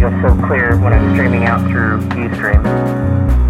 so clear when I'm streaming out through Ustream.